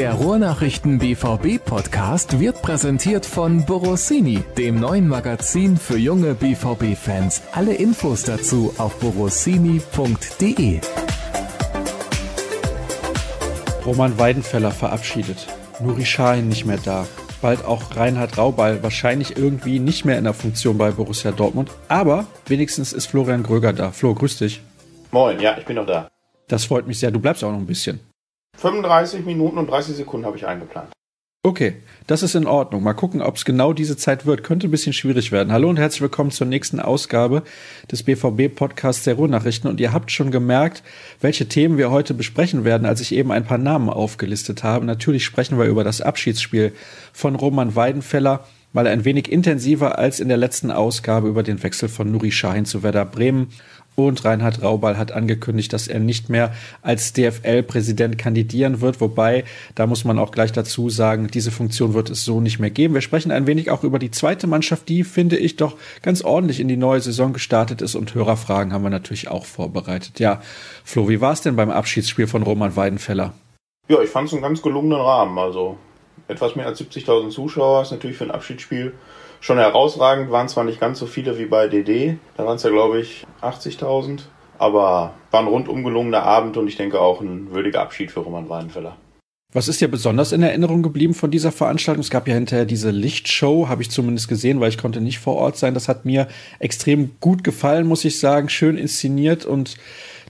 Der Ruhrnachrichten BVB Podcast wird präsentiert von Borossini, dem neuen Magazin für junge BVB Fans. Alle Infos dazu auf borossini.de. Roman Weidenfeller verabschiedet. Nuri Sahin nicht mehr da. Bald auch Reinhard Raubal wahrscheinlich irgendwie nicht mehr in der Funktion bei Borussia Dortmund. Aber wenigstens ist Florian Gröger da. Flo, grüß dich. Moin, ja, ich bin noch da. Das freut mich sehr. Du bleibst auch noch ein bisschen. 35 Minuten und 30 Sekunden habe ich eingeplant. Okay, das ist in Ordnung. Mal gucken, ob es genau diese Zeit wird. Könnte ein bisschen schwierig werden. Hallo und herzlich willkommen zur nächsten Ausgabe des BVB-Podcasts der Ruhrnachrichten. Und ihr habt schon gemerkt, welche Themen wir heute besprechen werden, als ich eben ein paar Namen aufgelistet habe. Natürlich sprechen wir über das Abschiedsspiel von Roman Weidenfeller, er ein wenig intensiver als in der letzten Ausgabe über den Wechsel von Nuri Sahin zu Werder Bremen und Reinhard Raubal hat angekündigt, dass er nicht mehr als DFL-Präsident kandidieren wird. Wobei, da muss man auch gleich dazu sagen, diese Funktion wird es so nicht mehr geben. Wir sprechen ein wenig auch über die zweite Mannschaft, die, finde ich, doch ganz ordentlich in die neue Saison gestartet ist. Und Hörerfragen haben wir natürlich auch vorbereitet. Ja, Flo, wie war es denn beim Abschiedsspiel von Roman Weidenfeller? Ja, ich fand es einen ganz gelungenen Rahmen. Also etwas mehr als 70.000 Zuschauer ist natürlich für ein Abschiedsspiel schon herausragend. Waren zwar nicht ganz so viele wie bei DD, da waren es ja glaube ich 80.000, aber war ein rundum gelungener Abend und ich denke auch ein würdiger Abschied für Roman Weidenfeller. Was ist dir besonders in Erinnerung geblieben von dieser Veranstaltung? Es gab ja hinterher diese Lichtshow, habe ich zumindest gesehen, weil ich konnte nicht vor Ort sein. Das hat mir extrem gut gefallen, muss ich sagen. Schön inszeniert und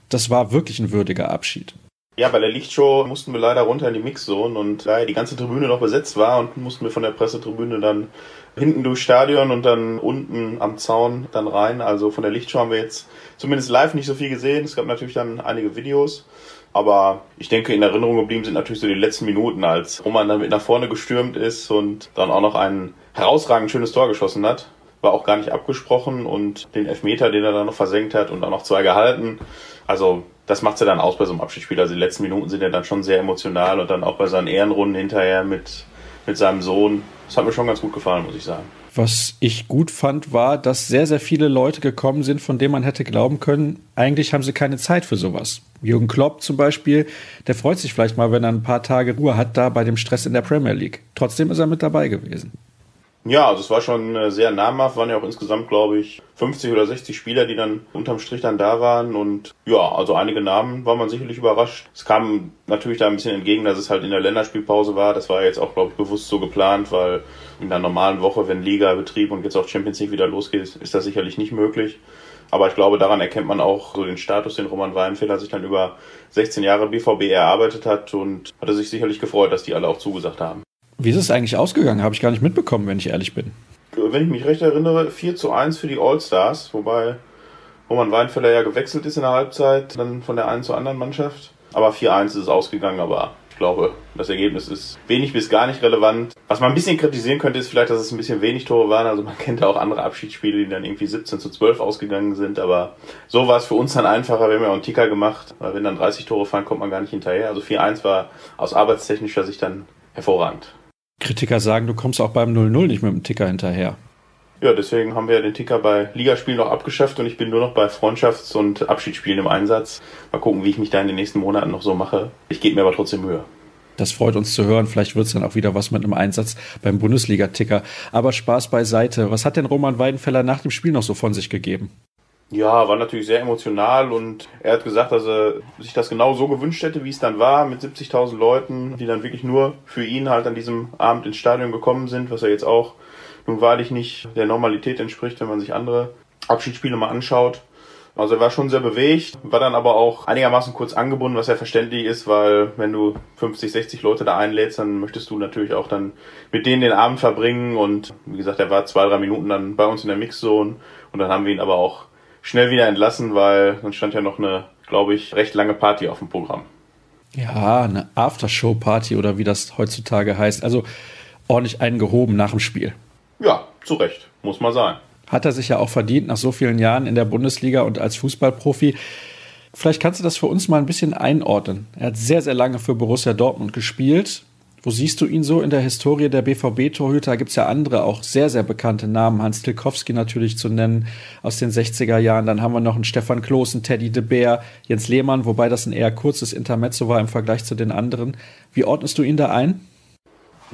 das war wirklich ein würdiger Abschied. Ja, bei der Lichtshow mussten wir leider runter in die Mixzone und da die ganze Tribüne noch besetzt war und mussten wir von der Pressetribüne dann hinten durchs Stadion und dann unten am Zaun dann rein. Also von der Lichtshow haben wir jetzt zumindest live nicht so viel gesehen. Es gab natürlich dann einige Videos. Aber ich denke, in Erinnerung geblieben sind natürlich so die letzten Minuten, als Roman dann mit nach vorne gestürmt ist und dann auch noch ein herausragend schönes Tor geschossen hat. War auch gar nicht abgesprochen und den Elfmeter, den er dann noch versenkt hat und auch noch zwei gehalten. Also das macht ja dann aus bei so einem Abschiedsspiel. Also die letzten Minuten sind ja dann schon sehr emotional und dann auch bei seinen Ehrenrunden hinterher mit, mit seinem Sohn. Das hat mir schon ganz gut gefallen, muss ich sagen. Was ich gut fand, war, dass sehr, sehr viele Leute gekommen sind, von denen man hätte glauben können, eigentlich haben sie keine Zeit für sowas. Jürgen Klopp zum Beispiel, der freut sich vielleicht mal, wenn er ein paar Tage Ruhe hat, da bei dem Stress in der Premier League. Trotzdem ist er mit dabei gewesen. Ja, also es war schon äh, sehr namhaft, waren ja auch insgesamt, glaube ich, 50 oder 60 Spieler, die dann unterm Strich dann da waren und ja, also einige Namen war man sicherlich überrascht. Es kam natürlich da ein bisschen entgegen, dass es halt in der Länderspielpause war. Das war jetzt auch, glaube ich, bewusst so geplant, weil in der normalen Woche, wenn Liga, Betrieb und jetzt auch Champions League wieder losgeht, ist das sicherlich nicht möglich. Aber ich glaube, daran erkennt man auch so den Status, den Roman Weidenfeller sich dann über 16 Jahre BVB erarbeitet hat und hatte sich sicherlich gefreut, dass die alle auch zugesagt haben. Wie ist es eigentlich ausgegangen? Habe ich gar nicht mitbekommen, wenn ich ehrlich bin. Wenn ich mich recht erinnere, 4 zu 1 für die All-Stars, wobei Roman Weinfeller ja gewechselt ist in der Halbzeit, dann von der einen zur anderen Mannschaft. Aber 4-1 ist es ausgegangen, aber ich glaube, das Ergebnis ist wenig bis gar nicht relevant. Was man ein bisschen kritisieren könnte, ist vielleicht, dass es ein bisschen wenig Tore waren. Also man kennt ja auch andere Abschiedsspiele, die dann irgendwie 17 zu 12 ausgegangen sind. Aber so war es für uns dann einfacher. Wir haben ja auch einen Ticker gemacht. Weil wenn dann 30 Tore fallen, kommt man gar nicht hinterher. Also 4-1 war aus arbeitstechnischer Sicht dann hervorragend. Kritiker sagen, du kommst auch beim 0-0 nicht mit dem Ticker hinterher. Ja, deswegen haben wir ja den Ticker bei Ligaspielen noch abgeschafft und ich bin nur noch bei Freundschafts- und Abschiedsspielen im Einsatz. Mal gucken, wie ich mich da in den nächsten Monaten noch so mache. Ich gebe mir aber trotzdem Mühe. Das freut uns zu hören. Vielleicht wird es dann auch wieder was mit einem Einsatz beim Bundesliga-Ticker. Aber Spaß beiseite. Was hat denn Roman Weidenfeller nach dem Spiel noch so von sich gegeben? Ja, war natürlich sehr emotional und er hat gesagt, dass er sich das genau so gewünscht hätte, wie es dann war, mit 70.000 Leuten, die dann wirklich nur für ihn halt an diesem Abend ins Stadion gekommen sind, was er jetzt auch nun wahrlich nicht der Normalität entspricht, wenn man sich andere Abschiedsspiele mal anschaut. Also er war schon sehr bewegt, war dann aber auch einigermaßen kurz angebunden, was ja verständlich ist, weil wenn du 50, 60 Leute da einlädst, dann möchtest du natürlich auch dann mit denen den Abend verbringen und wie gesagt, er war zwei, drei Minuten dann bei uns in der Mixzone und dann haben wir ihn aber auch schnell wieder entlassen, weil dann stand ja noch eine, glaube ich, recht lange Party auf dem Programm. Ja, eine Aftershow-Party oder wie das heutzutage heißt. Also ordentlich eingehoben nach dem Spiel. Ja, zu Recht, muss man sein. Hat er sich ja auch verdient nach so vielen Jahren in der Bundesliga und als Fußballprofi. Vielleicht kannst du das für uns mal ein bisschen einordnen. Er hat sehr, sehr lange für Borussia Dortmund gespielt Wo siehst du ihn so in der Historie der BVB-Torhüter? Da gibt es ja andere, auch sehr, sehr bekannte Namen. Hans Tilkowski natürlich zu nennen aus den 60er Jahren. Dann haben wir noch einen Stefan Kloß, einen Teddy de Beer, Jens Lehmann, wobei das ein eher kurzes Intermezzo war im Vergleich zu den anderen. Wie ordnest du ihn da ein?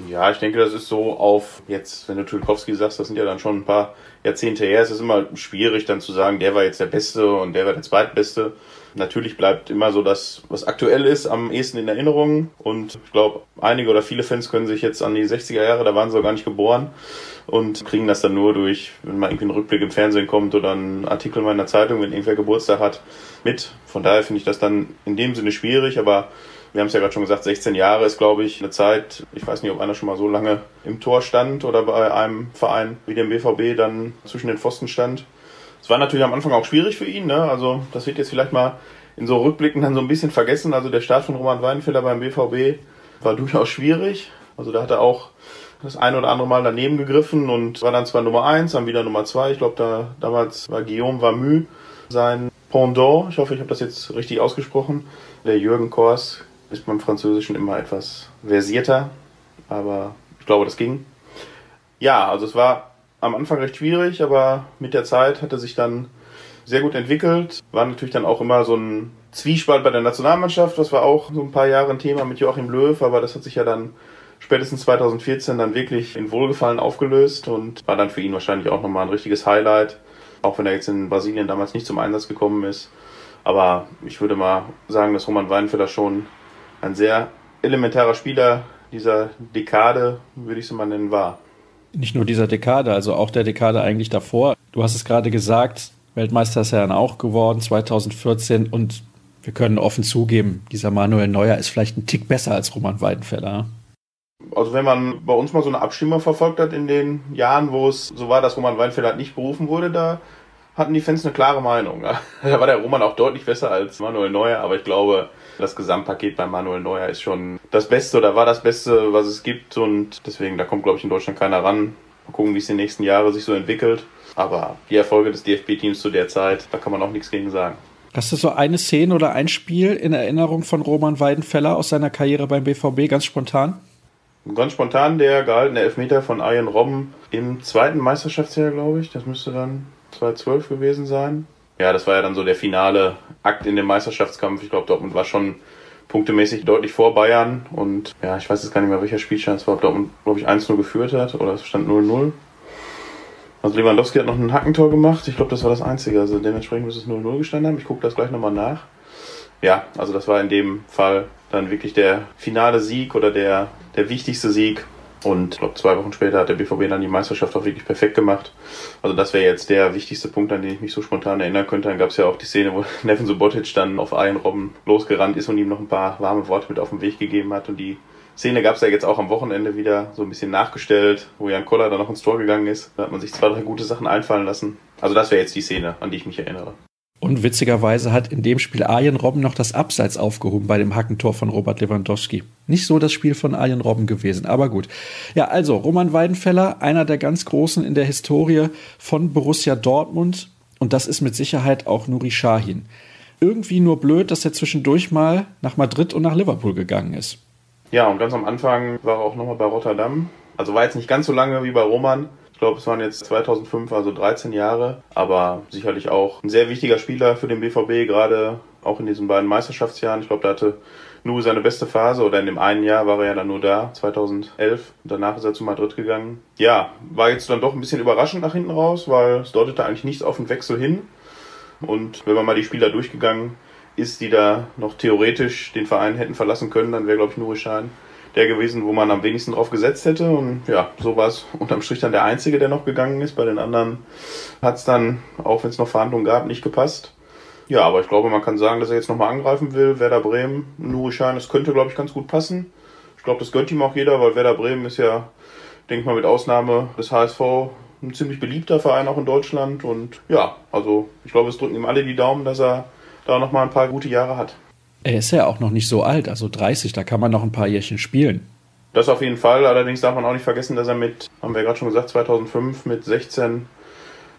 Ja, ich denke, das ist so auf jetzt, wenn du Tilkowski sagst, das sind ja dann schon ein paar Jahrzehnte her. Es ist immer schwierig dann zu sagen, der war jetzt der Beste und der war der Zweitbeste. Natürlich bleibt immer so das, was aktuell ist, am ehesten in Erinnerung. Und ich glaube, einige oder viele Fans können sich jetzt an die 60er Jahre, da waren sie auch gar nicht geboren und kriegen das dann nur durch, wenn mal irgendwie ein Rückblick im Fernsehen kommt oder ein Artikel in einer Zeitung, wenn irgendwer Geburtstag hat, mit. Von daher finde ich das dann in dem Sinne schwierig, aber wir haben es ja gerade schon gesagt, 16 Jahre ist, glaube ich, eine Zeit, ich weiß nicht, ob einer schon mal so lange im Tor stand oder bei einem Verein wie dem BVB dann zwischen den Pfosten stand. Es war natürlich am Anfang auch schwierig für ihn, ne? Also das wird jetzt vielleicht mal in so Rückblicken dann so ein bisschen vergessen. Also der Start von Roman Weidenfeller beim BVB war durchaus schwierig. Also da hat er auch das ein oder andere Mal daneben gegriffen und war dann zwar Nummer eins, dann wieder Nummer zwei. Ich glaube, da damals war Guillaume Vamu sein Pendant. Ich hoffe, ich habe das jetzt richtig ausgesprochen. Der Jürgen Kors ist beim Französischen immer etwas versierter, aber ich glaube, das ging. Ja, also es war am Anfang recht schwierig, aber mit der Zeit hat er sich dann sehr gut entwickelt. War natürlich dann auch immer so ein Zwiespalt bei der Nationalmannschaft, das war auch so ein paar Jahre ein Thema mit Joachim Löw, aber das hat sich ja dann spätestens 2014 dann wirklich in Wohlgefallen aufgelöst und war dann für ihn wahrscheinlich auch nochmal ein richtiges Highlight, auch wenn er jetzt in Brasilien damals nicht zum Einsatz gekommen ist. Aber ich würde mal sagen, dass Roman Weinfelder schon ein sehr elementarer Spieler dieser Dekade, würde ich es mal nennen, war. Nicht nur dieser Dekade, also auch der Dekade eigentlich davor. Du hast es gerade gesagt, Weltmeister ist er dann auch geworden 2014 und wir können offen zugeben, dieser Manuel Neuer ist vielleicht ein Tick besser als Roman Weidenfeller. Also wenn man bei uns mal so eine Abstimmung verfolgt hat in den Jahren, wo es so war, dass Roman Weinfelder nicht berufen wurde, da hatten die Fans eine klare Meinung. Da war der Roman auch deutlich besser als Manuel Neuer, aber ich glaube, das Gesamtpaket bei Manuel Neuer ist schon das Beste oder war das Beste, was es gibt und deswegen, da kommt glaube ich in Deutschland keiner ran. Mal gucken, wie es die nächsten Jahre sich so entwickelt. Aber die Erfolge des DFB-Teams zu der Zeit, da kann man auch nichts gegen sagen. Hast du so eine Szene oder ein Spiel in Erinnerung von Roman Weidenfeller aus seiner Karriere beim BVB, ganz spontan? Ganz spontan der gehaltene Elfmeter von Arjen Robben im zweiten Meisterschaftsjahr, glaube ich. Das müsste dann 2012 gewesen sein. Ja, das war ja dann so der finale Akt in dem Meisterschaftskampf. Ich glaube, Dortmund war schon punktemäßig deutlich vor Bayern. Und ja, ich weiß jetzt gar nicht mehr, welcher Spielstand es war, ob Dortmund, glaube ich, 1-0 geführt hat oder es stand 0-0. Also Lewandowski hat noch ein Hackentor gemacht. Ich glaube, das war das Einzige. Also dementsprechend müsste es 0-0 gestanden haben. Ich gucke das gleich nochmal nach. Ja, also das war in dem Fall dann wirklich der finale Sieg oder der, der wichtigste Sieg. Und ich glaube, zwei Wochen später hat der BVB dann die Meisterschaft auch wirklich perfekt gemacht. Also das wäre jetzt der wichtigste Punkt, an den ich mich so spontan erinnern könnte. Dann gab es ja auch die Szene, wo Neven Subotic dann auf einen Robben losgerannt ist und ihm noch ein paar warme Worte mit auf den Weg gegeben hat. Und die Szene gab es ja jetzt auch am Wochenende wieder so ein bisschen nachgestellt, wo Jan Koller dann noch ins Tor gegangen ist. Da hat man sich zwei, drei gute Sachen einfallen lassen. Also das wäre jetzt die Szene, an die ich mich erinnere. Und witzigerweise hat in dem Spiel Arjen Robben noch das Abseits aufgehoben bei dem Hackentor von Robert Lewandowski. Nicht so das Spiel von Arjen Robben gewesen, aber gut. Ja, also Roman Weidenfeller, einer der ganz Großen in der Historie von Borussia Dortmund. Und das ist mit Sicherheit auch Nuri Sahin. Irgendwie nur blöd, dass er zwischendurch mal nach Madrid und nach Liverpool gegangen ist. Ja, und ganz am Anfang war er auch nochmal bei Rotterdam. Also war jetzt nicht ganz so lange wie bei Roman. Ich glaube, es waren jetzt 2005, also 13 Jahre. Aber sicherlich auch ein sehr wichtiger Spieler für den BVB, gerade auch in diesen beiden Meisterschaftsjahren. Ich glaube, da hatte nur seine beste Phase oder in dem einen Jahr war er ja dann nur da, 2011. Und danach ist er zu Madrid gegangen. Ja, war jetzt dann doch ein bisschen überraschend nach hinten raus, weil es deutete eigentlich nichts auf den Wechsel hin. Und wenn man mal die Spieler durchgegangen ist, die da noch theoretisch den Verein hätten verlassen können, dann wäre, glaube ich, Nuri Schein der gewesen, wo man am wenigsten drauf gesetzt hätte. Und ja, so war es unterm Strich dann der Einzige, der noch gegangen ist. Bei den anderen hat es dann, auch wenn es noch Verhandlungen gab, nicht gepasst. Ja, aber ich glaube, man kann sagen, dass er jetzt nochmal angreifen will. Werder Bremen, Nuri Schein, das könnte, glaube ich, ganz gut passen. Ich glaube, das gönnt ihm auch jeder, weil Werder Bremen ist ja, denke mal, mit Ausnahme des HSV ein ziemlich beliebter Verein auch in Deutschland. Und ja, also ich glaube, es drücken ihm alle die Daumen, dass er da noch mal ein paar gute Jahre hat. Er ist ja auch noch nicht so alt, also 30, da kann man noch ein paar Jährchen spielen. Das auf jeden Fall, allerdings darf man auch nicht vergessen, dass er mit, haben wir ja gerade schon gesagt, 2005 mit 16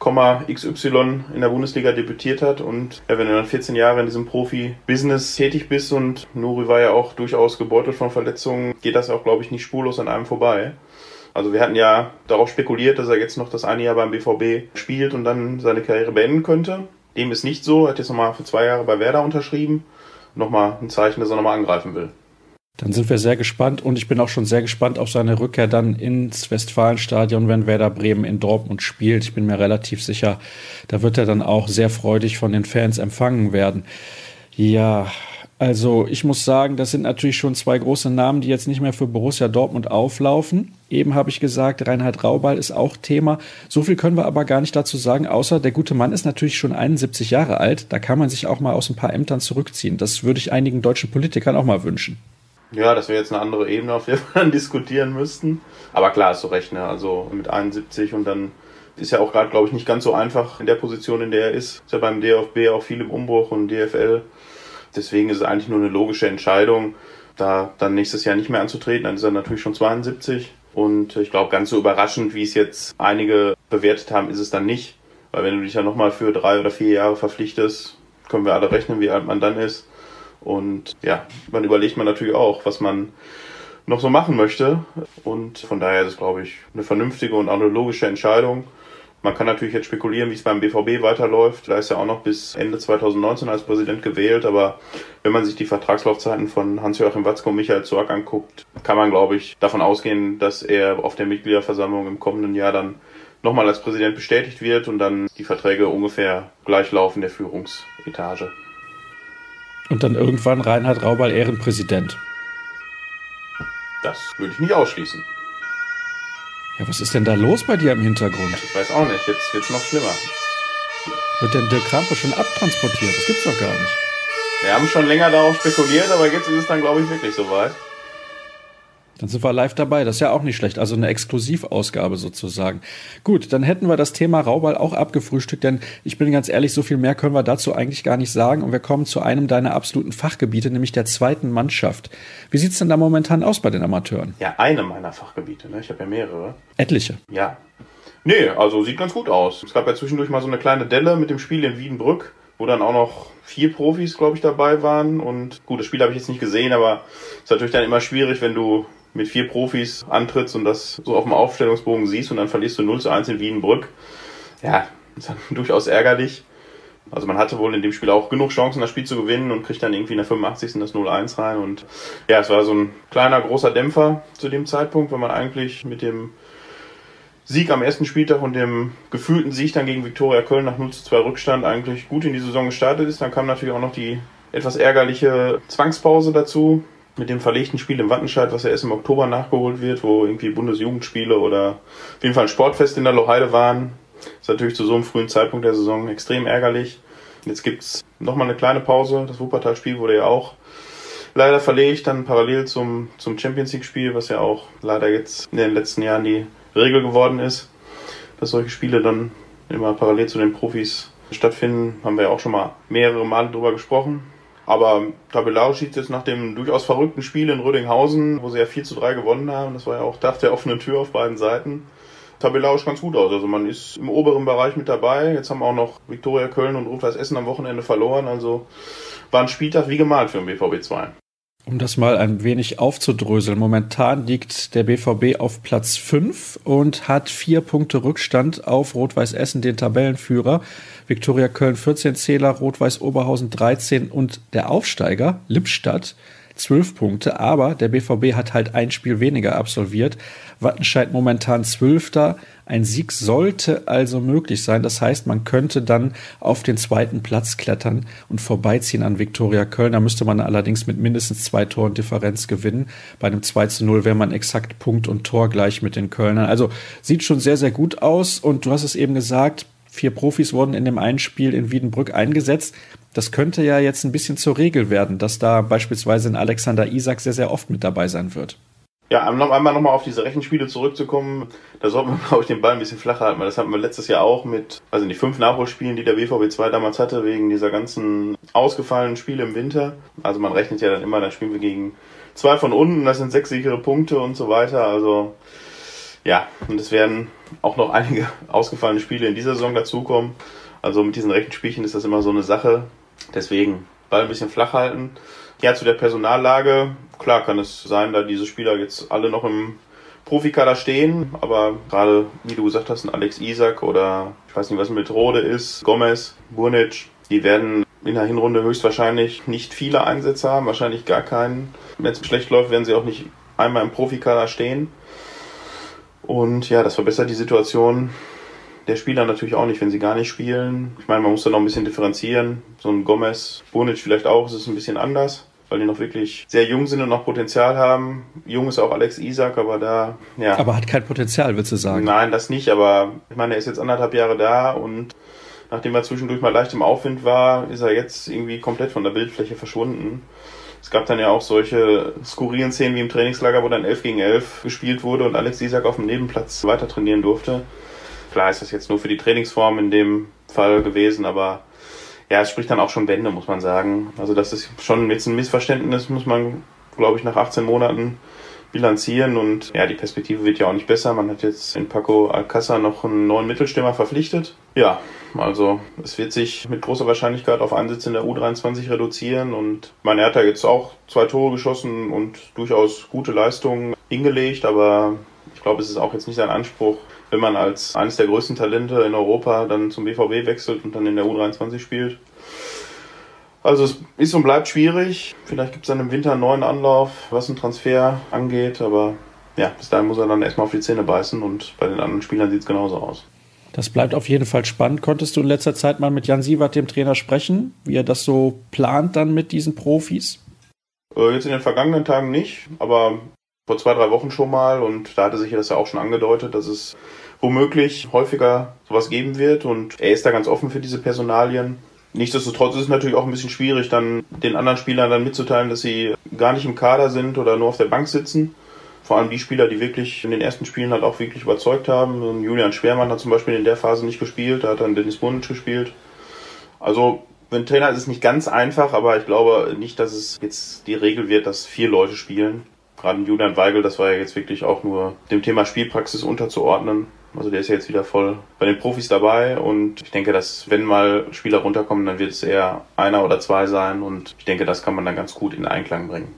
XY in der Bundesliga debütiert hat. Und wenn du dann 14 Jahre in diesem Profi-Business tätig bist und Nuri war ja auch durchaus gebeutelt von Verletzungen, geht das auch, glaube ich, nicht spurlos an einem vorbei. Also wir hatten ja darauf spekuliert, dass er jetzt noch das eine Jahr beim BVB spielt und dann seine Karriere beenden könnte. Dem ist nicht so. Er hat jetzt nochmal für zwei Jahre bei Werder unterschrieben. Nochmal ein Zeichen, dass er nochmal angreifen will. Dann sind wir sehr gespannt und ich bin auch schon sehr gespannt auf seine Rückkehr dann ins Westfalenstadion, wenn Werder Bremen in Dortmund spielt. Ich bin mir relativ sicher, da wird er dann auch sehr freudig von den Fans empfangen werden. Ja, also ich muss sagen, das sind natürlich schon zwei große Namen, die jetzt nicht mehr für Borussia Dortmund auflaufen. Eben habe ich gesagt, Reinhard Raubal ist auch Thema. So viel können wir aber gar nicht dazu sagen, außer der gute Mann ist natürlich schon 71 Jahre alt. Da kann man sich auch mal aus ein paar Ämtern zurückziehen. Das würde ich einigen deutschen Politikern auch mal wünschen. Ja, das wäre jetzt eine andere Ebene, auf der wir dann diskutieren müssten. Aber klar, hast du recht, ne? Also mit 71 und dann ist ja auch gerade, glaube ich, nicht ganz so einfach in der Position, in der er ist. Ist ja beim DFB auch viel im Umbruch und DFL. Deswegen ist es eigentlich nur eine logische Entscheidung, da dann nächstes Jahr nicht mehr anzutreten. Dann ist er natürlich schon 72. Und ich glaube, ganz so überraschend, wie es jetzt einige bewertet haben, ist es dann nicht. Weil wenn du dich ja nochmal für drei oder vier Jahre verpflichtest, können wir alle rechnen, wie alt man dann ist. Und ja, man überlegt man natürlich auch, was man noch so machen möchte. Und von daher ist es, glaube ich, eine vernünftige und auch eine logische Entscheidung. Man kann natürlich jetzt spekulieren, wie es beim BVB weiterläuft. Da ist er auch noch bis Ende 2019 als Präsident gewählt. Aber wenn man sich die Vertragslaufzeiten von Hans-Joachim Watzke und Michael Zorg anguckt, kann man, glaube ich, davon ausgehen, dass er auf der Mitgliederversammlung im kommenden Jahr dann nochmal als Präsident bestätigt wird und dann die Verträge ungefähr gleich laufen der Führungsetage. Und dann irgendwann Reinhard Raubal Ehrenpräsident. Das würde ich nicht ausschließen. Ja, was ist denn da los bei dir im Hintergrund? Ich weiß auch nicht, jetzt wird es noch schlimmer. Wird denn Dirk Krampe schon abtransportiert? Das gibt's doch gar nicht. Wir haben schon länger darauf spekuliert, aber jetzt ist es dann, glaube ich, wirklich soweit. Dann sind wir live dabei. Das ist ja auch nicht schlecht. Also eine Exklusivausgabe sozusagen. Gut, dann hätten wir das Thema Rauball auch abgefrühstückt, denn ich bin ganz ehrlich, so viel mehr können wir dazu eigentlich gar nicht sagen. Und wir kommen zu einem deiner absoluten Fachgebiete, nämlich der zweiten Mannschaft. Wie sieht's denn da momentan aus bei den Amateuren? Ja, eine meiner Fachgebiete. Ne? Ich habe ja mehrere. Etliche. Ja. Nee, also sieht ganz gut aus. Es gab ja zwischendurch mal so eine kleine Delle mit dem Spiel in Wiedenbrück, wo dann auch noch vier Profis, glaube ich, dabei waren. Und gut, das Spiel habe ich jetzt nicht gesehen, aber es ist natürlich dann immer schwierig, wenn du mit vier Profis antrittst und das so auf dem Aufstellungsbogen siehst und dann verlierst du 0 zu 1 in Wiedenbrück. Ja, ist dann durchaus ärgerlich. Also man hatte wohl in dem Spiel auch genug Chancen, das Spiel zu gewinnen und kriegt dann irgendwie in der 85. das 0-1 rein. Und ja, es war so ein kleiner, großer Dämpfer zu dem Zeitpunkt, wenn man eigentlich mit dem Sieg am ersten Spieltag und dem gefühlten Sieg dann gegen Viktoria Köln nach 0 zu 2 Rückstand eigentlich gut in die Saison gestartet ist. Dann kam natürlich auch noch die etwas ärgerliche Zwangspause dazu mit dem verlegten Spiel im Wattenscheid, was ja erst im Oktober nachgeholt wird, wo irgendwie Bundesjugendspiele oder auf jeden Fall ein Sportfest in der Lochheide waren. Ist natürlich zu so einem frühen Zeitpunkt der Saison extrem ärgerlich. Jetzt gibt's nochmal eine kleine Pause. Das Wuppertal-Spiel wurde ja auch leider verlegt, dann parallel zum, zum Champions League-Spiel, was ja auch leider jetzt in den letzten Jahren die Regel geworden ist, dass solche Spiele dann immer parallel zu den Profis stattfinden. Haben wir ja auch schon mal mehrere Male drüber gesprochen. Aber tabellarisch sieht es jetzt nach dem durchaus verrückten Spiel in Rödinghausen, wo sie ja 4 zu 3 gewonnen haben, das war ja auch Dach der offenen Tür auf beiden Seiten, tabellarisch ganz gut aus. Also man ist im oberen Bereich mit dabei. Jetzt haben auch noch Viktoria Köln und Rot-Weiß Essen am Wochenende verloren. Also war ein Spieltag wie gemalt für den BVB 2. Um das mal ein wenig aufzudröseln. Momentan liegt der BVB auf Platz 5 und hat vier Punkte Rückstand auf Rot-Weiß Essen, den Tabellenführer. Viktoria Köln 14 Zähler, Rot-Weiß Oberhausen 13 und der Aufsteiger Lippstadt 12 Punkte, aber der BVB hat halt ein Spiel weniger absolviert. Wattenscheid momentan Zwölfter. Ein Sieg sollte also möglich sein. Das heißt, man könnte dann auf den zweiten Platz klettern und vorbeiziehen an Viktoria Köln. Da müsste man allerdings mit mindestens zwei Toren Differenz gewinnen. Bei einem 2 zu 0 wäre man exakt Punkt und Tor gleich mit den Kölnern. Also sieht schon sehr, sehr gut aus. Und du hast es eben gesagt, Vier Profis wurden in dem einen Spiel in Wiedenbrück eingesetzt. Das könnte ja jetzt ein bisschen zur Regel werden, dass da beispielsweise ein Alexander Isak sehr, sehr oft mit dabei sein wird. Ja, noch einmal nochmal auf diese Rechenspiele zurückzukommen, da sollten wir, glaube ich, den Ball ein bisschen flacher halten, weil das hatten wir letztes Jahr auch mit, also nicht fünf Nachholspielen, die der BVB 2 damals hatte, wegen dieser ganzen ausgefallenen Spiele im Winter. Also man rechnet ja dann immer, dann spielen wir gegen zwei von unten, das sind sechs sichere Punkte und so weiter. Also ja, und es werden auch noch einige ausgefallene Spiele in dieser Saison dazukommen. Also mit diesen rechten Spielchen ist das immer so eine Sache. Deswegen Ball ein bisschen flach halten. Ja, zu der Personallage. Klar kann es sein, da diese Spieler jetzt alle noch im Profikader stehen, aber gerade, wie du gesagt hast, ein Alex Isak oder ich weiß nicht, was mit Rode ist, Gomez, Burnic, die werden in der Hinrunde höchstwahrscheinlich nicht viele Einsätze haben, wahrscheinlich gar keinen. Wenn es schlecht läuft, werden sie auch nicht einmal im Profikader stehen. Und ja, das verbessert die Situation der Spieler natürlich auch nicht, wenn sie gar nicht spielen. Ich meine, man muss da noch ein bisschen differenzieren. So ein Gomez, Bunic vielleicht auch, es ist ein bisschen anders, weil die noch wirklich sehr jung sind und noch Potenzial haben. Jung ist auch Alex Isak, aber da, ja. Aber hat kein Potenzial, würdest du sagen? Nein, das nicht, aber ich meine, er ist jetzt anderthalb Jahre da und nachdem er zwischendurch mal leicht im Aufwind war, ist er jetzt irgendwie komplett von der Bildfläche verschwunden. Es gab dann ja auch solche skurrilen Szenen wie im Trainingslager, wo dann 11 gegen 11 gespielt wurde und Alex Isak auf dem Nebenplatz weiter trainieren durfte. Klar ist das jetzt nur für die Trainingsform in dem Fall gewesen, aber ja, es spricht dann auch schon Bände, muss man sagen. Also das ist schon jetzt ein Missverständnis, muss man, glaube ich, nach 18 Monaten bilanzieren und ja, die Perspektive wird ja auch nicht besser. Man hat jetzt in Paco Alcázar noch einen neuen Mittelstimmer verpflichtet. Ja, also es wird sich mit großer Wahrscheinlichkeit auf Einsitz in der U23 reduzieren und man hat da jetzt auch zwei Tore geschossen und durchaus gute Leistungen hingelegt, aber ich glaube, es ist auch jetzt nicht sein Anspruch, wenn man als eines der größten Talente in Europa dann zum BVB wechselt und dann in der U23 spielt. Also es ist und bleibt schwierig. Vielleicht gibt es dann im Winter einen neuen Anlauf, was einen Transfer angeht, aber ja, bis dahin muss er dann erstmal auf die Zähne beißen und bei den anderen Spielern sieht es genauso aus. Das bleibt auf jeden Fall spannend. Konntest du in letzter Zeit mal mit Jan Sievert, dem Trainer, sprechen, wie er das so plant dann mit diesen Profis? Äh, jetzt in den vergangenen Tagen nicht, aber vor zwei, drei Wochen schon mal und da hatte sich das ja auch schon angedeutet, dass es womöglich häufiger sowas geben wird und er ist da ganz offen für diese Personalien. Nichtsdestotrotz ist es natürlich auch ein bisschen schwierig, dann den anderen Spielern dann mitzuteilen, dass sie gar nicht im Kader sind oder nur auf der Bank sitzen. Vor allem die Spieler, die wirklich in den ersten Spielen halt auch wirklich überzeugt haben. Julian Schwermann hat zum Beispiel in der Phase nicht gespielt, da hat dann Dennis Bunic gespielt. Also einen Trainer ist es nicht ganz einfach, aber ich glaube nicht, dass es jetzt die Regel wird, dass vier Leute spielen gerade Julian Weigel, das war ja jetzt wirklich auch nur dem Thema Spielpraxis unterzuordnen. Also der ist ja jetzt wieder voll bei den Profis dabei und ich denke, dass wenn mal Spieler runterkommen, dann wird es eher einer oder zwei sein und ich denke, das kann man dann ganz gut in Einklang bringen.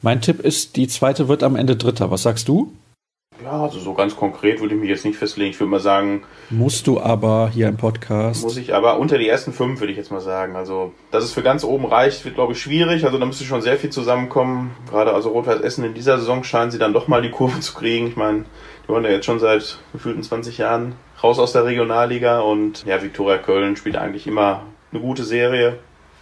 Mein Tipp ist, die zweite wird am Ende Dritter. Was sagst du? Ja, also so ganz konkret würde ich mich jetzt nicht festlegen. Ich würde mal sagen. Musst du aber hier im Podcast. Muss ich aber unter die ersten fünf, würde ich jetzt mal sagen. Also, dass es für ganz oben reicht, wird, glaube ich, schwierig. Also, da müsste schon sehr viel zusammenkommen. Gerade also Rot-Weiß Essen in dieser Saison scheinen sie dann doch mal die Kurve zu kriegen. Ich meine, die wollen ja jetzt schon seit gefühlten 20 Jahren raus aus der Regionalliga und ja, Viktoria Köln spielt eigentlich immer eine gute Serie.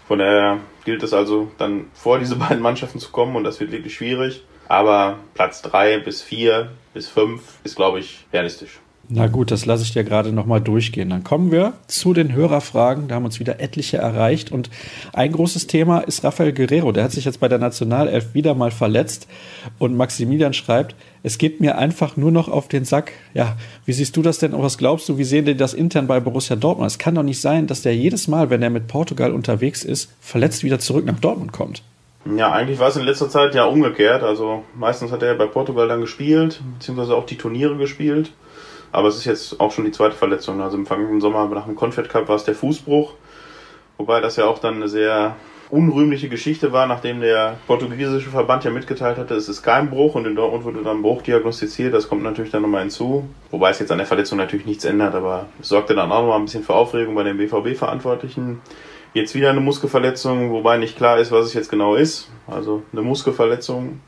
Von daher gilt es also dann vor diese beiden Mannschaften zu kommen und das wird wirklich schwierig. Aber Platz drei bis vier bis fünf ist, glaube ich, realistisch. Na gut, das lasse ich dir gerade nochmal durchgehen. Dann kommen wir zu den Hörerfragen. Da haben uns wieder etliche erreicht. Und ein großes Thema ist Rafael Guerrero. Der hat sich jetzt bei der Nationalelf wieder mal verletzt. Und Maximilian schreibt, es geht mir einfach nur noch auf den Sack. Ja, wie siehst du das denn? Und was glaubst du, wie sehen die das intern bei Borussia Dortmund? Es kann doch nicht sein, dass der jedes Mal, wenn er mit Portugal unterwegs ist, verletzt wieder zurück nach Dortmund kommt. Ja, eigentlich war es in letzter Zeit ja umgekehrt. Also meistens hat er bei Portugal dann gespielt, beziehungsweise auch die Turniere gespielt. Aber es ist jetzt auch schon die zweite Verletzung. Also im vergangenen Sommer nach dem Confed Cup war es der Fußbruch. Wobei das ja auch dann eine sehr unrühmliche Geschichte war, nachdem der portugiesische Verband ja mitgeteilt hatte, es ist kein Bruch und in Dortmund wurde dann Bruch diagnostiziert. Das kommt natürlich dann nochmal hinzu. Wobei es jetzt an der Verletzung natürlich nichts ändert, aber es sorgte dann auch nochmal ein bisschen für Aufregung bei den BVB-Verantwortlichen. Jetzt wieder eine Muskelverletzung, wobei nicht klar ist, was es jetzt genau ist. Also eine Muskelverletzung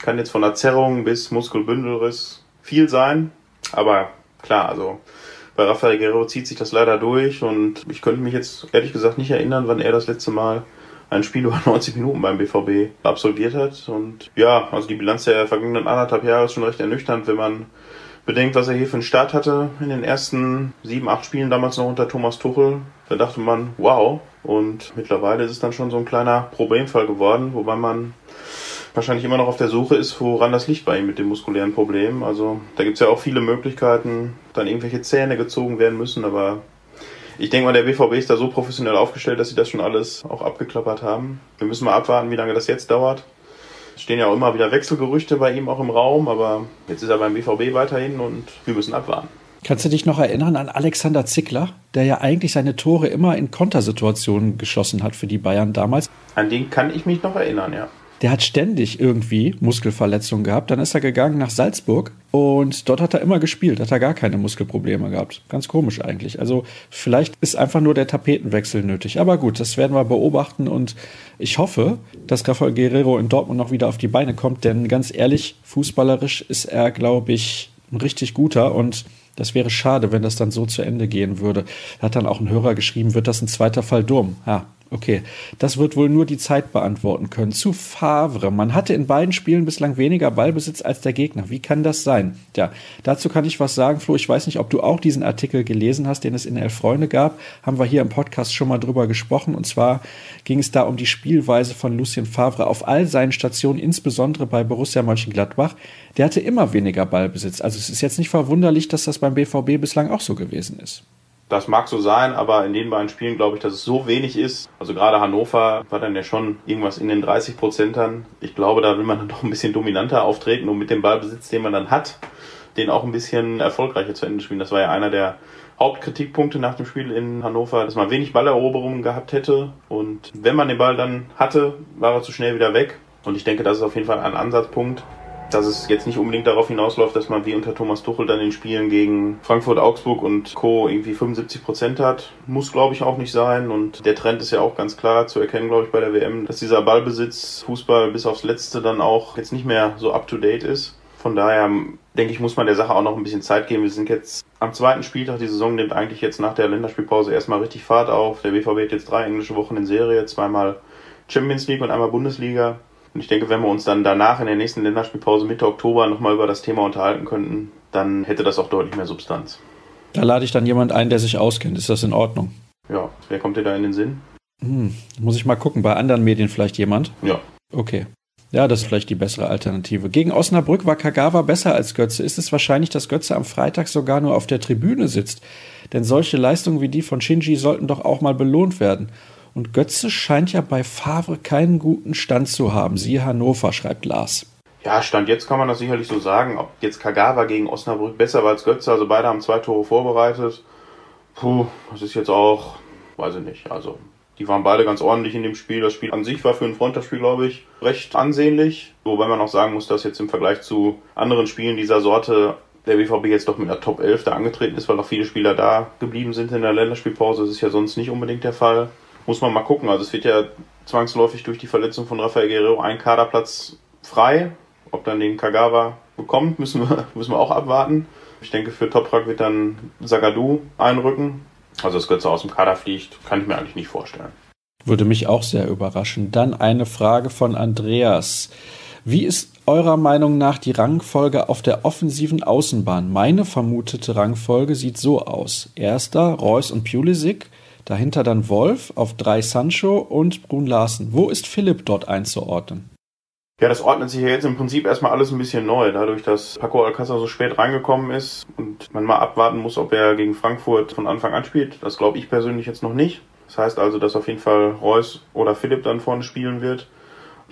kann jetzt von einer Zerrung bis Muskelbündelriss viel sein. Aber klar, also bei Rafael Guerrero zieht sich das leider durch und ich könnte mich jetzt ehrlich gesagt nicht erinnern, wann er das letzte Mal ein Spiel über 90 Minuten beim BVB absolviert hat. Und ja, also die Bilanz der vergangenen anderthalb Jahre ist schon recht ernüchternd, wenn man bedenkt, was er hier für einen Start hatte in den ersten sieben, acht Spielen damals noch unter Thomas Tuchel. Da dachte man, wow, und mittlerweile ist es dann schon so ein kleiner Problemfall geworden, wobei man wahrscheinlich immer noch auf der Suche ist, woran das liegt bei ihm mit dem muskulären Problem. Also da gibt es ja auch viele Möglichkeiten, dann irgendwelche Zähne gezogen werden müssen, aber ich denke mal, der BVB ist da so professionell aufgestellt, dass sie das schon alles auch abgeklappert haben. Wir müssen mal abwarten, wie lange das jetzt dauert. Es stehen ja auch immer wieder Wechselgerüchte bei ihm auch im Raum, aber jetzt ist er beim BVB weiterhin und wir müssen abwarten. Kannst du dich noch erinnern an Alexander Zickler, der ja eigentlich seine Tore immer in Kontersituationen geschossen hat für die Bayern damals? An den kann ich mich noch erinnern, ja. Der hat ständig irgendwie Muskelverletzungen gehabt. Dann ist er gegangen nach Salzburg und dort hat er immer gespielt, hat er gar keine Muskelprobleme gehabt. Ganz komisch eigentlich. Also vielleicht ist einfach nur der Tapetenwechsel nötig. Aber gut, das werden wir beobachten und ich hoffe, dass Rafael Guerrero in Dortmund noch wieder auf die Beine kommt, denn ganz ehrlich, fußballerisch ist er, glaube ich, ein richtig guter und das wäre schade, wenn das dann so zu Ende gehen würde. Hat dann auch ein Hörer geschrieben, wird das ein zweiter Fall Durm? Ja, Okay, das wird wohl nur die Zeit beantworten können. Zu Favre. Man hatte in beiden Spielen bislang weniger Ballbesitz als der Gegner. Wie kann das sein? Ja, dazu kann ich was sagen, Flo. Ich weiß nicht, ob du auch diesen Artikel gelesen hast, den es in Elf Freunde gab. Haben wir hier im Podcast schon mal drüber gesprochen. Und zwar ging es da um die Spielweise von Lucien Favre auf all seinen Stationen, insbesondere bei Borussia Mönchengladbach. Der hatte immer weniger Ballbesitz. Also es ist jetzt nicht verwunderlich, dass das beim BVB bislang auch so gewesen ist. Das mag so sein, aber in den beiden Spielen glaube ich, dass es so wenig ist. Also gerade Hannover war dann ja schon irgendwas in den 30 Prozentern. Ich glaube, da will man dann doch ein bisschen dominanter auftreten und mit dem Ballbesitz, den man dann hat, den auch ein bisschen erfolgreicher zu Ende spielen. Das war ja einer der Hauptkritikpunkte nach dem Spiel in Hannover, dass man wenig Balleroberungen gehabt hätte. Und wenn man den Ball dann hatte, war er zu schnell wieder weg. Und ich denke, das ist auf jeden Fall ein Ansatzpunkt, dass es jetzt nicht unbedingt darauf hinausläuft, dass man wie unter Thomas Tuchel dann in Spielen gegen Frankfurt, Augsburg und Co. irgendwie 75 Prozent hat. Muss, glaube ich, auch nicht sein. Und der Trend ist ja auch ganz klar zu erkennen, glaube ich, bei der WM, dass dieser Ballbesitz, Fußball bis aufs Letzte dann auch jetzt nicht mehr so up-to-date ist. Von daher denke ich, muss man der Sache auch noch ein bisschen Zeit geben. Wir sind jetzt am zweiten Spieltag. Die Saison nimmt eigentlich jetzt nach der Länderspielpause erstmal richtig Fahrt auf. Der BVB hat jetzt drei englische Wochen in Serie, zweimal Champions League und einmal Bundesliga. Und ich denke, wenn wir uns dann danach in der nächsten Länderspielpause Mitte Oktober nochmal über das Thema unterhalten könnten, dann hätte das auch deutlich mehr Substanz. Da lade ich dann jemand ein, der sich auskennt. Ist das in Ordnung? Ja, wer kommt dir da in den Sinn? Hm, muss ich mal gucken. Bei anderen Medien vielleicht jemand? Ja. Okay. Ja, das ist vielleicht die bessere Alternative. Gegen Osnabrück war Kagawa besser als Götze. Ist es wahrscheinlich, dass Götze am Freitag sogar nur auf der Tribüne sitzt? Denn solche Leistungen wie die von Shinji sollten doch auch mal belohnt werden. Und Götze scheint ja bei Favre keinen guten Stand zu haben. Siehe Hannover, schreibt Lars. Ja, Stand jetzt kann man das sicherlich so sagen. Ob jetzt Kagawa gegen Osnabrück besser war als Götze, also beide haben zwei Tore vorbereitet. Puh, das ist jetzt auch, weiß ich nicht. Also, die waren beide ganz ordentlich in dem Spiel. Das Spiel an sich war für ein Freundschaftsspiel, glaube ich, recht ansehnlich. Wobei man auch sagen muss, dass jetzt im Vergleich zu anderen Spielen dieser Sorte der BVB jetzt doch mit einer Top 11 da angetreten ist, weil auch viele Spieler da geblieben sind in der Länderspielpause. Das ist ja sonst nicht unbedingt der Fall muss man mal gucken. Also es wird ja zwangsläufig durch die Verletzung von Rafael Guerrero ein Kaderplatz frei. Ob dann den Kagawa bekommt, müssen wir, müssen wir auch abwarten. Ich denke, für Toprak wird dann Sagadu einrücken. Also dass Götze aus dem Kader fliegt, kann ich mir eigentlich nicht vorstellen. Würde mich auch sehr überraschen. Dann eine Frage von Andreas. Wie ist eurer Meinung nach die Rangfolge auf der offensiven Außenbahn? Meine vermutete Rangfolge sieht so aus. Erster Reus und Pulisic, Dahinter dann Wolf, auf drei Sancho und Brun Larsen. Wo ist Philipp dort einzuordnen? Ja, das ordnet sich ja jetzt im Prinzip erstmal alles ein bisschen neu, dadurch, dass Paco Alcázar so spät reingekommen ist und man mal abwarten muss, ob er gegen Frankfurt von Anfang an spielt. Das glaube ich persönlich jetzt noch nicht. Das heißt also, dass auf jeden Fall Reus oder Philipp dann vorne spielen wird.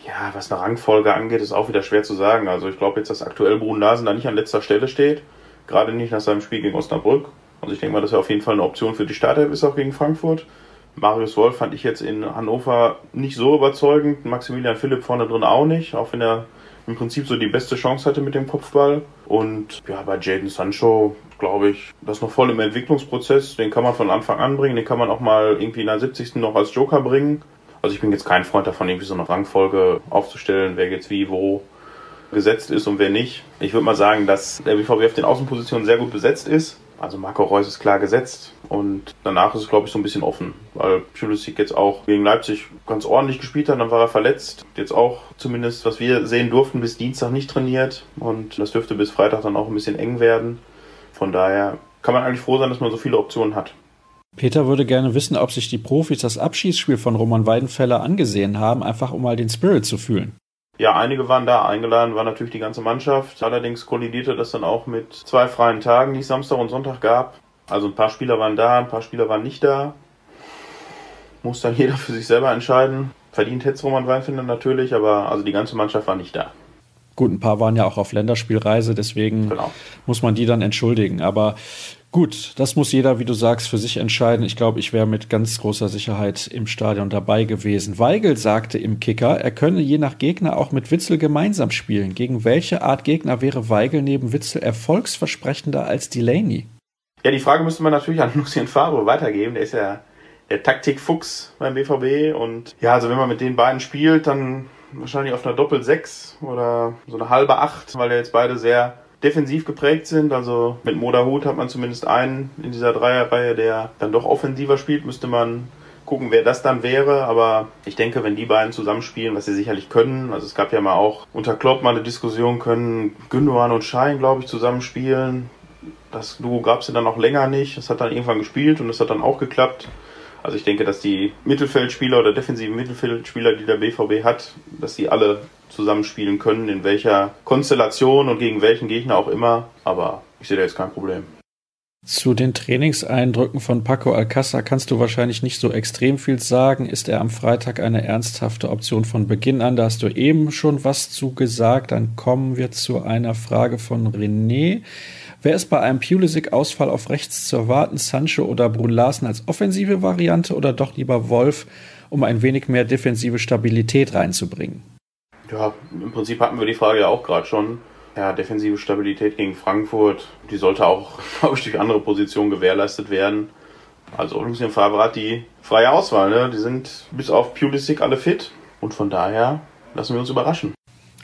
Ja, was eine Rangfolge angeht, ist auch wieder schwer zu sagen. Also ich glaube jetzt, dass aktuell Brun Larsen da nicht an letzter Stelle steht. Gerade nicht nach seinem Spiel gegen Osnabrück. Also ich denke mal, dass er auf jeden Fall eine Option für die Startelf ist, auch gegen Frankfurt. Marius Wolf fand ich jetzt in Hannover nicht so überzeugend. Maximilian Philipp vorne drin auch nicht, auch wenn er im Prinzip so die beste Chance hatte mit dem Kopfball. Und ja, bei Jaden Sancho glaube ich, das ist noch voll im Entwicklungsprozess. Den kann man von Anfang an bringen, den kann man auch mal irgendwie in der 70. noch als Joker bringen. Also ich bin jetzt kein Freund davon, irgendwie so eine Rangfolge aufzustellen, wer jetzt wie wo gesetzt ist und wer nicht. Ich würde mal sagen, dass der BVB auf den Außenpositionen sehr gut besetzt ist. Also Marco Reus ist klar gesetzt und danach ist es, glaube ich, so ein bisschen offen, weil Pulisic jetzt auch gegen Leipzig ganz ordentlich gespielt hat, dann war er verletzt. Jetzt auch zumindest, was wir sehen durften, bis Dienstag nicht trainiert und das dürfte bis Freitag dann auch ein bisschen eng werden. Von daher kann man eigentlich froh sein, dass man so viele Optionen hat. Peter würde gerne wissen, ob sich die Profis das Abschießspiel von Roman Weidenfeller angesehen haben, einfach um mal den Spirit zu fühlen. Ja, einige waren da. Eingeladen war natürlich die ganze Mannschaft. Allerdings kollidierte das dann auch mit zwei freien Tagen, die es Samstag und Sonntag gab. Also ein paar Spieler waren da, ein paar Spieler waren nicht da. Muss dann jeder für sich selber entscheiden. Verdient hätte es Roman Weinfinder natürlich, aber also die ganze Mannschaft war nicht da. Gut, ein paar waren ja auch auf Länderspielreise, deswegen genau. muss man die dann entschuldigen. Aber Gut, das muss jeder, wie du sagst, für sich entscheiden. Ich glaube, ich wäre mit ganz großer Sicherheit im Stadion dabei gewesen. Weigel sagte im Kicker, er könne je nach Gegner auch mit Witzel gemeinsam spielen. Gegen welche Art Gegner wäre Weigel neben Witzel erfolgsversprechender als Delaney? Ja, die Frage müsste man natürlich an Lucien Favre weitergeben. Der ist ja der Taktikfuchs beim BVB. Und ja, also wenn man mit den beiden spielt, dann wahrscheinlich auf einer Doppel-6 oder so eine halbe 8, weil ja jetzt beide sehr defensiv geprägt sind. Also mit Moderhut hat man zumindest einen in dieser Dreierreihe, der dann doch offensiver spielt. Müsste man gucken, wer das dann wäre. Aber ich denke, wenn die beiden zusammenspielen, was sie sicherlich können, also es gab ja mal auch unter Klopp mal eine Diskussion, können Gündogan und Schein, glaube ich, zusammenspielen. Das Duo gab es ja dann auch länger nicht. Das hat dann irgendwann gespielt und das hat dann auch geklappt. Also ich denke, dass die Mittelfeldspieler oder defensiven Mittelfeldspieler, die der BVB hat, dass die alle zusammenspielen können, in welcher Konstellation und gegen welchen Gegner auch immer. Aber ich sehe da jetzt kein Problem. Zu den Trainingseindrücken von Paco Alcázar kannst du wahrscheinlich nicht so extrem viel sagen. Ist er am Freitag eine ernsthafte Option von Beginn an? Da hast du eben schon was zu gesagt. Dann kommen wir zu einer Frage von René. Wer ist bei einem Pulisic-Ausfall auf rechts zu erwarten? Sancho oder Brun Larsen als offensive Variante oder doch lieber Wolf, um ein wenig mehr defensive Stabilität reinzubringen? Ja, im Prinzip hatten wir die Frage ja auch gerade schon. Ja, defensive Stabilität gegen Frankfurt, die sollte auch, glaube ich, durch andere Positionen gewährleistet werden. Also Lucien Favre hat die freie Auswahl, ne? Die sind bis auf Pulisic alle fit und von daher lassen wir uns überraschen.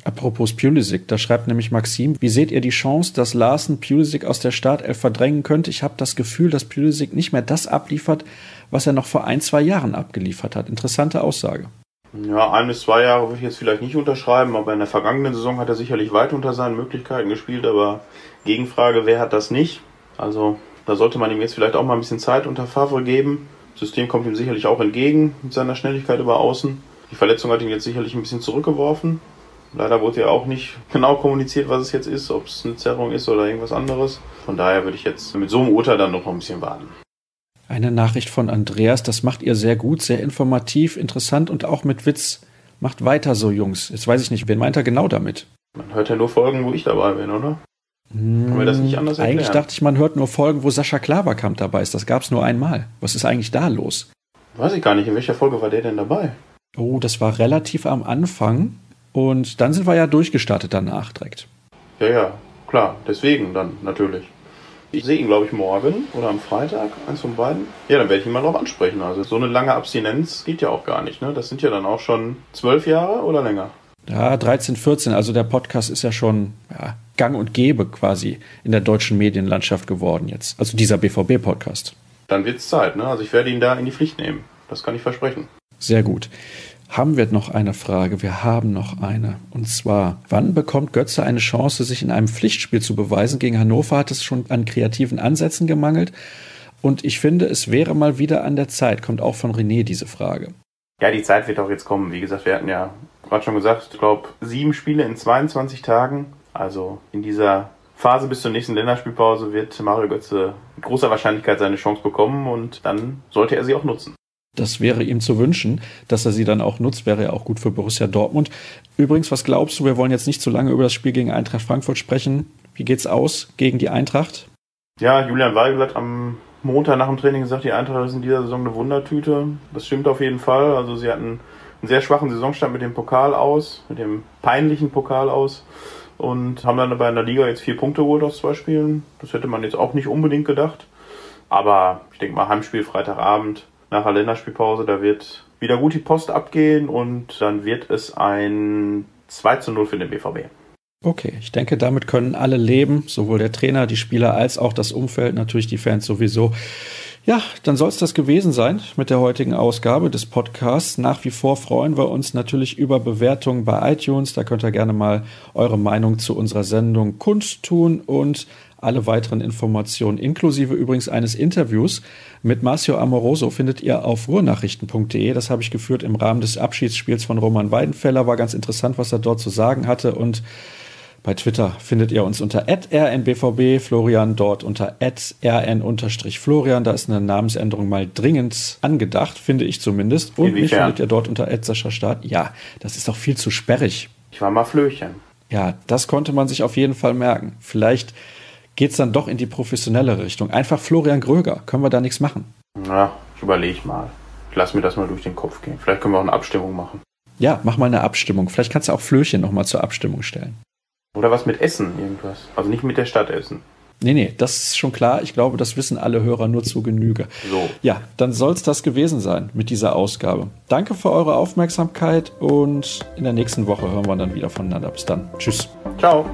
Apropos Pulisic, da schreibt nämlich Maxim, wie seht ihr die Chance, dass Larsen Pulisic aus der Startelf verdrängen könnte? Ich habe das Gefühl, dass Pulisic nicht mehr das abliefert, was er noch vor ein, zwei Jahren abgeliefert hat. Interessante Aussage. Ja, ein bis zwei Jahre würde ich jetzt vielleicht nicht unterschreiben, aber in der vergangenen Saison hat er sicherlich weit unter seinen Möglichkeiten gespielt, aber Gegenfrage, wer hat das nicht? Also da sollte man ihm jetzt vielleicht auch mal ein bisschen Zeit unter Favre geben. Das System kommt ihm sicherlich auch entgegen mit seiner Schnelligkeit über außen. Die Verletzung hat ihn jetzt sicherlich ein bisschen zurückgeworfen. Leider wurde ja auch nicht genau kommuniziert, was es jetzt ist, ob es eine Zerrung ist oder irgendwas anderes. Von daher würde ich jetzt mit so einem Urteil dann noch ein bisschen warten. Eine Nachricht von Andreas, das macht ihr sehr gut, sehr informativ, interessant und auch mit Witz. Macht weiter so, Jungs. Jetzt weiß ich nicht, wen meint er genau damit? Man hört ja nur Folgen, wo ich dabei bin, oder? Können wir das nicht anders erklären? Eigentlich dachte ich, man hört nur Folgen, wo Sascha Klaverkamp dabei ist. Das gab es nur einmal. Was ist eigentlich da los? Weiß ich gar nicht. In welcher Folge war der denn dabei? Oh, das war relativ am Anfang. Und dann sind wir ja durchgestartet danach direkt. Ja, ja, klar. Deswegen dann natürlich. Ich sehe ihn, glaube ich, morgen oder am Freitag, eins von beiden. Ja, dann werde ich ihn mal drauf ansprechen. Also so eine lange Abstinenz geht ja auch gar nicht. Ne? Das sind ja dann auch schon zwölf Jahre oder länger. Ja, 13, 14. Also der Podcast ist ja schon ja, gang und gäbe quasi in der deutschen Medienlandschaft geworden jetzt. Also dieser BVB-Podcast. Dann wird es Zeit. Ne? Also ich werde ihn da in die Pflicht nehmen. Das kann ich versprechen. Sehr gut haben wir noch eine Frage. Wir haben noch eine. Und zwar, wann bekommt Götze eine Chance, sich in einem Pflichtspiel zu beweisen? Gegen Hannover hat es schon an kreativen Ansätzen gemangelt. Und ich finde, es wäre mal wieder an der Zeit. Kommt auch von René diese Frage. Ja, die Zeit wird auch jetzt kommen. Wie gesagt, wir hatten ja gerade schon gesagt, ich glaube, sieben Spiele in 22 Tagen. Also in dieser Phase bis zur nächsten Länderspielpause wird Mario Götze mit großer Wahrscheinlichkeit seine Chance bekommen und dann sollte er sie auch nutzen. Das wäre ihm zu wünschen, dass er sie dann auch nutzt, wäre ja auch gut für Borussia Dortmund. Übrigens, was glaubst du, wir wollen jetzt nicht zu lange über das Spiel gegen Eintracht Frankfurt sprechen. Wie geht's aus gegen die Eintracht? Ja, Julian Weigel hat am Montag nach dem Training gesagt, die Eintracht ist in dieser Saison eine Wundertüte. Das stimmt auf jeden Fall. Also sie hatten einen sehr schwachen Saisonstand mit dem Pokal aus, mit dem peinlichen Pokal aus und haben dann aber in der Liga jetzt vier Punkte geholt aus zwei Spielen. Das hätte man jetzt auch nicht unbedingt gedacht. Aber ich denke mal, Heimspiel Freitagabend nach der Länderspielpause. Da wird wieder gut die Post abgehen und dann wird es ein 2 zu 0 für den BVB. Okay, ich denke, damit können alle leben, sowohl der Trainer, die Spieler als auch das Umfeld, natürlich die Fans sowieso. Ja, dann soll es das gewesen sein mit der heutigen Ausgabe des Podcasts. Nach wie vor freuen wir uns natürlich über Bewertungen bei iTunes. Da könnt ihr gerne mal eure Meinung zu unserer Sendung kundtun und alle weiteren Informationen, inklusive übrigens eines Interviews mit Marcio Amoroso, findet ihr auf ruhrnachrichten.de. Das habe ich geführt im Rahmen des Abschiedsspiels von Roman Weidenfeller. War ganz interessant, was er dort zu sagen hatte. Und bei Twitter findet ihr uns unter rnbvb, Florian dort unter rn-florian. Da ist eine Namensänderung mal dringend angedacht, finde ich zumindest. Und mich findet ihr dort unter Sascha Start. Ja, das ist doch viel zu sperrig. Ich war mal Flöchen. Ja, das konnte man sich auf jeden Fall merken. Vielleicht geht es dann doch in die professionelle Richtung. Einfach Florian Gröger, können wir da nichts machen? Ja, ich überlege mal. Ich lass mir das mal durch den Kopf gehen. Vielleicht können wir auch eine Abstimmung machen. Ja, mach mal eine Abstimmung. Vielleicht kannst du auch Flöchen nochmal zur Abstimmung stellen. Oder was mit Essen, irgendwas. Also nicht mit der Stadt Essen. Nee, nee, das ist schon klar. Ich glaube, das wissen alle Hörer nur zu Genüge. So. Ja, dann soll es das gewesen sein mit dieser Ausgabe. Danke für eure Aufmerksamkeit und in der nächsten Woche hören wir dann wieder voneinander. Bis dann. Tschüss. Ciao.